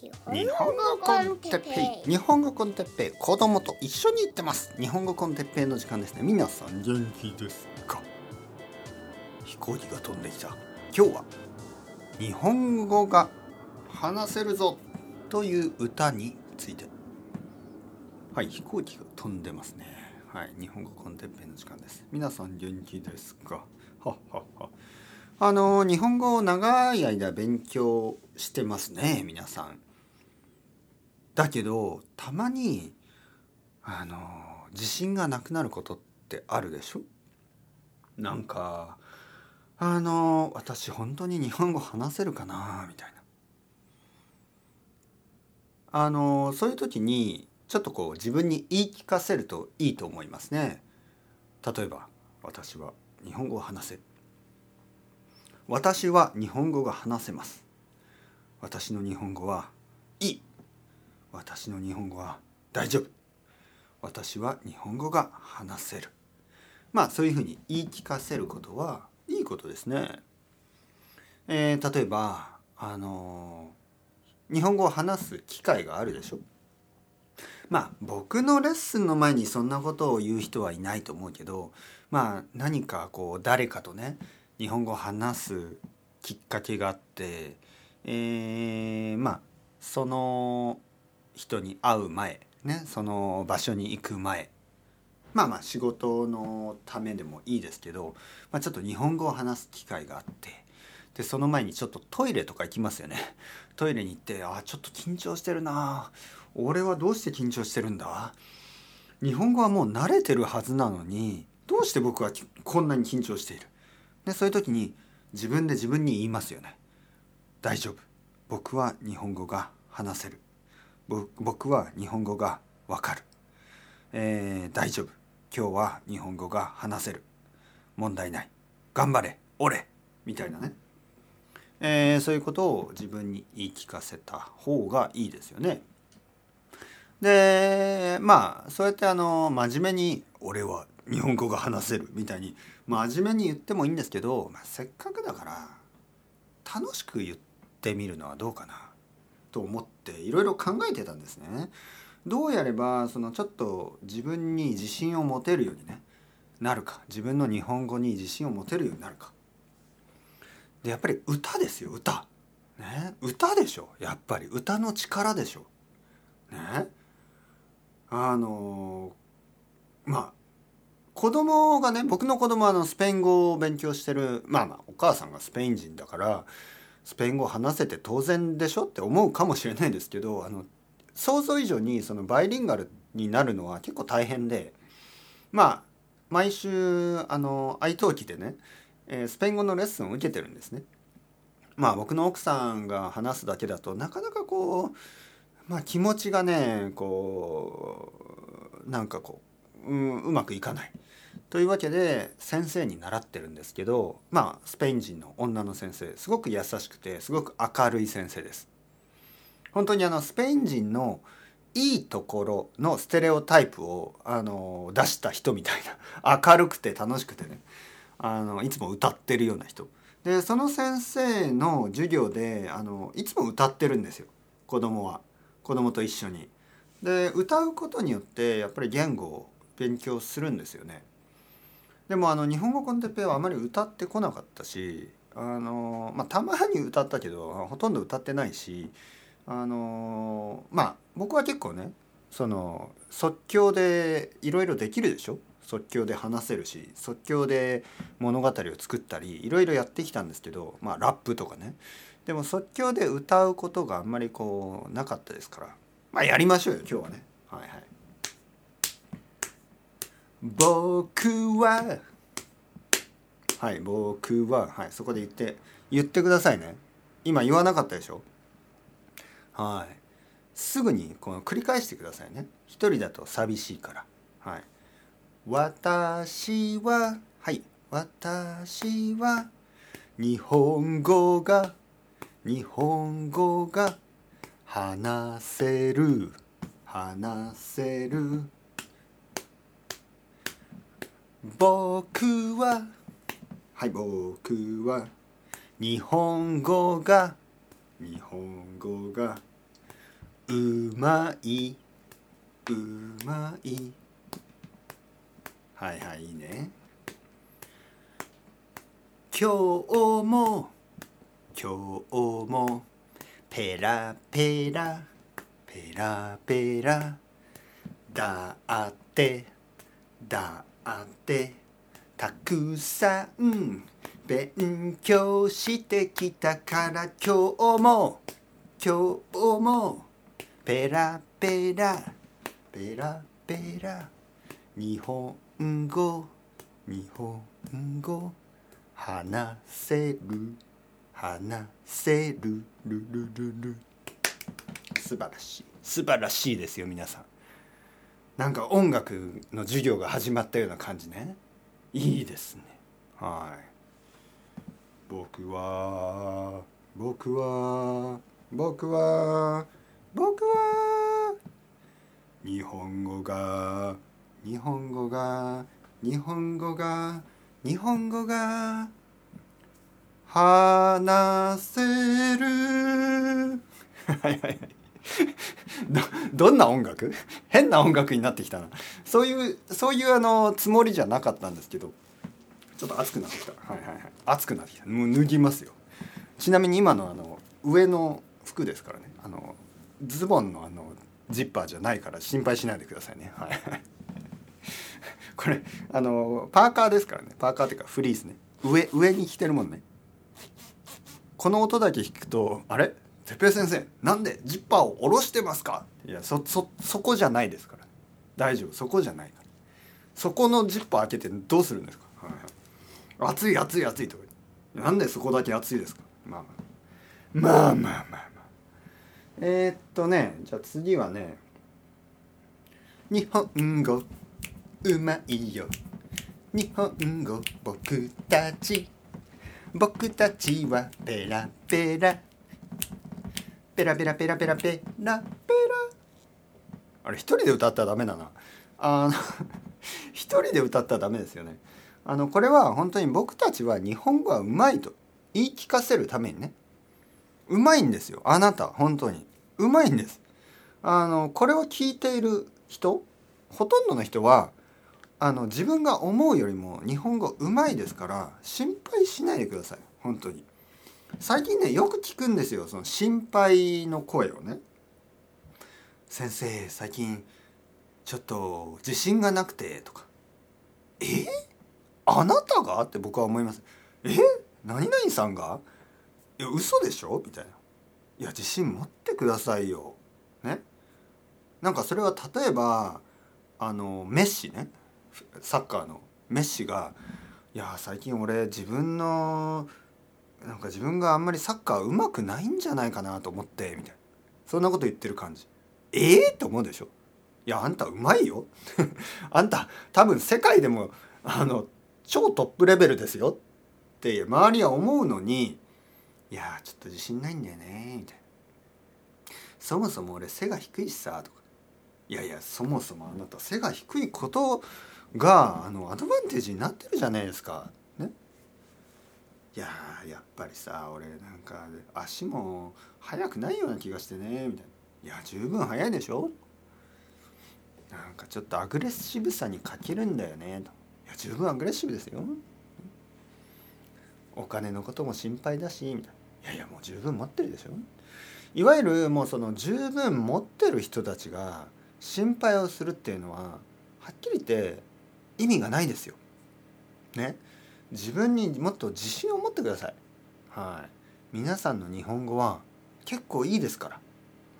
日本語コンテッペイ日本語コンテッペイ子供と一緒に行ってます日本語コンテッペイの時間ですね。皆さん元気ですか？飛行機が飛んできた。今日は日本語が話せるぞという歌について。はい飛行機が飛んでますね。はい日本語コンテッペイの時間です。皆さん元気ですか？ははは。あの日本語を長い間勉強してますね皆さん。だけどたまにあの自信がなくなることってあるでしょ？なんかあの私本当に日本語話せるかな？みたいな。あのそういう時にちょっとこう自分に言い聞かせるといいと思いますね。例えば私は日本語を話せる。私は日本語が話せます。私の日本語は私の日本語は大丈夫。私は日本語が話せる。まあそういうふうに言い聞かせることはいいことですね。えー、例えばあの日本語を話す機会があるでしょ。まあ僕のレッスンの前にそんなことを言う人はいないと思うけどまあ何かこう誰かとね日本語を話すきっかけがあって、えー、まあその人に会う前ねその場所に行く前。まあまあ仕事のためでもいいですけど、まあ、ちょっと日本語を話す機会があってでその前にちょっとトイレとか行きますよね。トイレに行ってあちょっと緊張してるな。俺はどうして緊張してるんだ？日本語はもう慣れてるはずなのにどうして僕はこんなに緊張している？でそういう時に自分で自分に言いますよね大丈夫。僕は日本語が話せる僕は日本語がわかる、えー、大丈夫。今日は日本語が話せる。問題ない。頑張れ。俺みたいなね、えー、そういうことを自分に言い聞かせた方がいいですよね。でまあそうやってあの真面目に「俺は日本語が話せる」みたいに真面目に言ってもいいんですけど、まあ、せっかくだから楽しく言ってみるのはどうかな。と思っていろいろ考えてたんですね。どうやればそのちょっと自分に自信を持てるようにねなるか。自分の日本語に自信を持てるようになるか。でやっぱり歌ですよ歌。ね。歌でしょ。やっぱり歌の力でしょ。ね。あのまあ子供がね僕の子供はあのスペイン語を勉強してるまあまあお母さんがスペイン人だからスペイン語を話せて当然でしょって思うかもしれないですけどあの想像以上にそのバイリンガルになるのは結構大変でまあ毎週あの愛登記でね、えー、スペイン語のレッスンを受けてるんですね。まあ僕の奥さんが話すだけだとなかなかこう、まあ、気持ちがねこうなんかこう、うん、うまくいかない。というわけで先生に習ってるんですけどまあスペイン人の女の先生すごく優しくてすごく明るい先生です。本当にあのスペイン人のいいところのステレオタイプをあの出した人みたいな明るくて楽しくてねあのいつも歌ってるような人でその先生の授業であのいつも歌ってるんですよ子供は子供と一緒に。で歌うことによってやっぱり言語を勉強するんですよね。でもあの日本語コンテッペはあまり歌ってこなかったしあの、まあ、たまに歌ったけどほとんど歌ってないしあのまあ僕は結構ねその即興でいろいろできるでしょ？即興で話せるし即興で物語を作ったりいろいろやってきたんですけどまあラップとかね。でも即興で歌うことがあんまりこうなかったですから。まあやりましょうよ今日はね。はいはい。僕は。はい僕は。はいそこで言って言ってくださいね。今言わなかったでしょ？はい。すぐにこの繰り返してくださいね。一人だと寂しいから。はい。私ははい。私は日本語が日本語が話せる話せる。僕ははい僕は日本語が日本語がうまいうまい。はいはいいいね。今日も今日もペラペラペラペラだってだって。たくさん勉強してきたから今日も今日もペラペラペラペラ日本語日本語話せる話せるルルルル。素晴らしい。素晴らしいですよ皆さん。なんか音楽の授業が始まったような感じね。いいですね。はい。僕は僕は僕は僕は日本語が日本語が日本語が日本語が話せる。はいはいはい どどんな音楽？変な音楽になってきたな。そういうそういうあのつもりじゃなかったんですけどちょっと熱くなってきた。はいはいはい。熱くなってきた。もう脱ぎますよ。ちなみに今のあの上の服ですからね。あのズボンのあのジッパーじゃないから心配しないでくださいね。はい。これあのパーカーですからね。パーカーっていうかフリースね。上上に着てるもんね。この音だけ聞くとあれ？哲平先生なんでジッパーを下ろしてますか？いやそそそこじゃないですから。大丈夫。そこじゃないから。そこのジッパー開けてどうするんですか、はいはい、暑い暑い暑いとかなんでそこだけ暑いですか？まあまあ。まあまあまあまあ。えー、っとねじゃあ次はね。日本語うまいよ。日本語僕たち。僕たちはペラペラ。ペラペラペラペラペラペラ。あれ一人で歌ったらダメだな。あの一人で歌ったらダメですよね。あのこれは本当に僕たちは日本語はうまいと言い聞かせるためにね。うまいんですよ。あなた本当に。うまいんです。あのこれを聞いている人ほとんどの人はあの自分が思うよりも日本語うまいですから心配しないでください。本当に。最近ねよく聞くんですよ。その心配の声をね。先生最近ちょっと自信がなくてとか。え？あなたが？って僕は思います。え？何々さんが？いや嘘でしょ？みたいな。いや自信持ってくださいよ。ね？なんかそれは例えばあのメッシね。サッカーのメッシが「いや最近俺自分のなんか自分があんまりサッカーうまくないんじゃないかなと思って」みたいな。そんなこと言ってる感じ。ええー、と思うでしょ。いやあんたうまいよ。あんた多分世界でもあの超トップレベルですよ。って周りは思うのにいやちょっと自信ないんだよね。みたいな。そもそも俺背が低いしさとか。いやいやそもそもあなた背が低いことがあのアドバンテージになってるじゃないですか。いややっぱりさ俺なんか足も速くないような気がしてねみたいな「いや十分速いでしょ?」なんかちょっとアグレッシブさに欠けるんだよねと「いや十分アグレッシブですよ」お金のことも心配だしみたいな「いやいやもう十分持ってるでしょ」いわゆるもうその十分持ってる人たちが心配をするっていうのははっきり言って意味がないですよ。ね。自分にもっと自信を持ってください。はい、皆さんの日本語は結構いいですか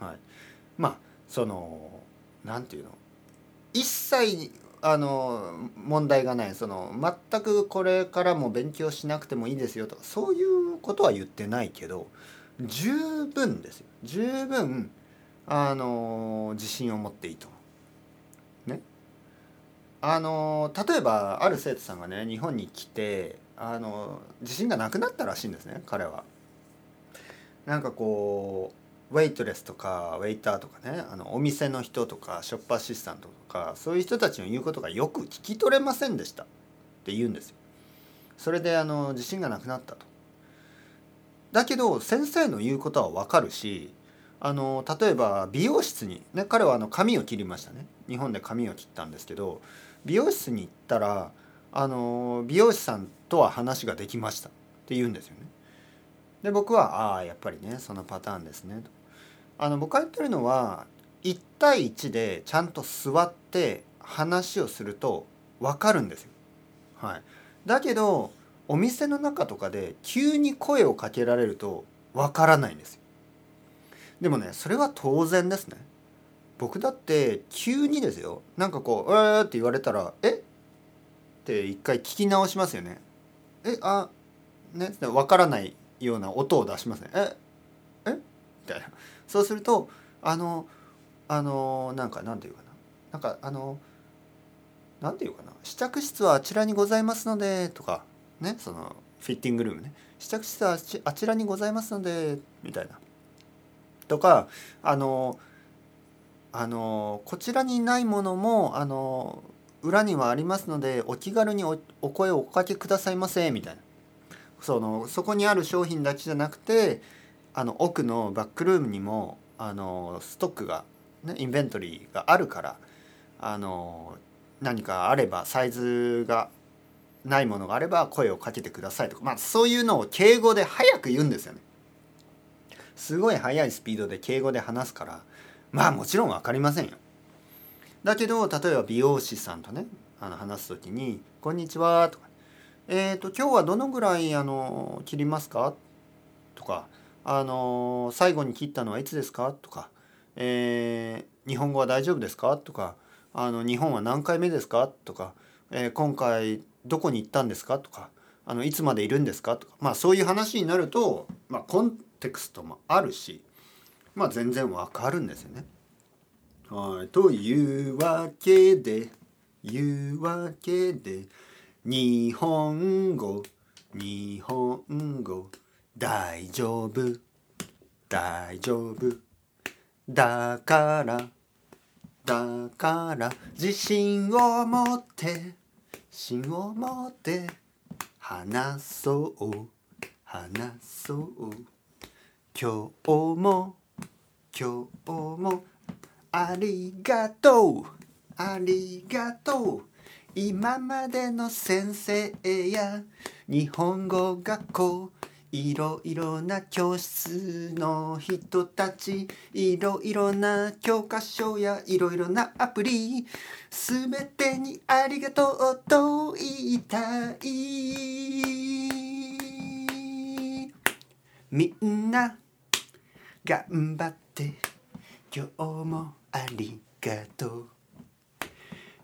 ら。はい、まあその何て言うの？一切あの問題がない。その全くこれからも勉強しなくてもいいですよとかそういうことは言ってないけど十分ですよ。十分あの自信を持っていいとね。あの例えばある生徒さんがね日本に来てあの自信がなくなったらしいんですね彼は。なんかこうウェイトレスとかウェイターとかねあのお店の人とかショップアシスタントとかそういう人たちの言うことがよく聞き取れませんでしたって言うんですよ。それであの自信がなくなったと。だけど先生の言うことは分かるしあの例えば美容室に、ね、彼はあの髪を切りましたね日本で髪を切ったんですけど美容室に行ったらあの美容師さんとは話ができましたって言うんですよね。で僕はああやっぱりねそのパターンですねと。あの僕が言ってるのは1対1でちゃんと座って話をすると分かるんですよ。はい、だけどお店の中とかで急に声をかけられると分からないんですよ。でもねそれは当然ですね。僕だって急にですよなんかこう「えー」って言われたら「え？っ?」て一回聞き直しますよね。え？あ？ね？分からないような音を出しますね。ええ？みたいな。そうするとあのあのなんかなんていうかな。なんかあのなんていうかな。試着室はあちらにございますのでとかね？そのフィッティングルームね。試着室はあちらにございますのでみたいな。とかあのあのこちらにないものもあの裏にはありますのでお気軽にお声をおかけくださいませみたいなそのそこにある商品だけじゃなくてあの奥のバックルームにもあのストックが、ね、インベントリーがあるからあの何かあればサイズがないものがあれば声をかけてくださいとか、まあ、そういうのを敬語で早く言うんですよね。すごい速いスピードで敬語で話すからまあもちろん分かりませんよ。だけど例えば美容師さんとねあの話す時に「こんにちは」とか「えっ、ー、と今日はどのぐらいあの切りますか?」とか「あの最後に切ったのはいつですか?」とか、えー「日本語は大丈夫ですか?」とか「あの日本は何回目ですか?」とか、えー「今回どこに行ったんですか?」とか「あのいつまでいるんですか?」とかまあそういう話になると、まあ、コンテクストもあるし、まあ、全然わかるんですよね。はい、というわけでいうわけで日本語日本語大丈夫大丈夫。だからだから自信を持って自信を持って話そう話そう。今日も今日もありがとう。ありがとう。今までの先生や日本語学校いろいろな教室の人たちいろいろな教科書やいろいろなアプリすべてにありがとうと言いたい。みんな頑張って。今日もありがとう。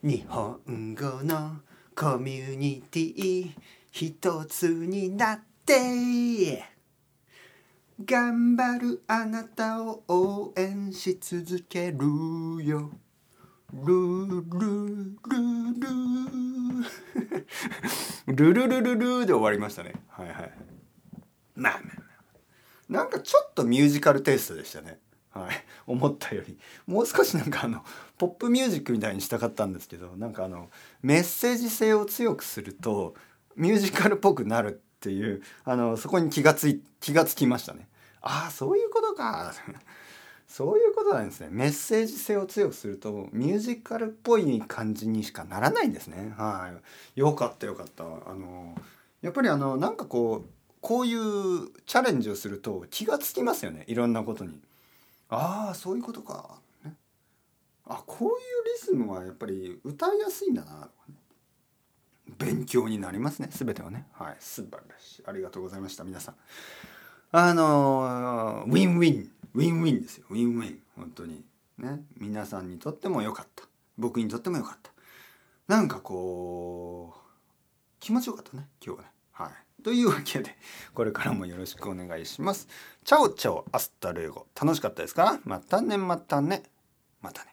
日本語のコミュニティ一つになって。頑張るあなたを応援し続けるよ。ルルルル。ルルルルルで終わりましたね。はいはい。まあまあまあ。なんかちょっとミュージカルテイストでしたねはい、思ったよりもう少しなんかあのポップミュージックみたいにしたかったんですけどなんかあのメッセージ性を強くするとミュージカルっぽくなるっていうあのそこに気がつい気がつきましたね。ああそういうことか そういうことなんですね。メッセージ性を強くするとミュージカルっぽい感じにしかならないんですね。はい。よかったよかった。あのやっぱりあのなんかこうこういうチャレンジをすると気がつきますよね。いろんなことに。ああそういうことか、ね、あこういうリズムはやっぱり歌いやすいんだな勉強になりますね。全てはね。はい。素晴らしい。ありがとうございました皆さん。あのー、ウィンウィン。ウィンウィンですよ。ウィンウィン。本当に。ね。皆さんにとっても良かった。僕にとっても良かった。なんかこう気持ちよかったね。今日はね。はい。というわけで、これからもよろしくお願いします。 Chao chao hasta luego。楽しかったですか？またね、またね。またね。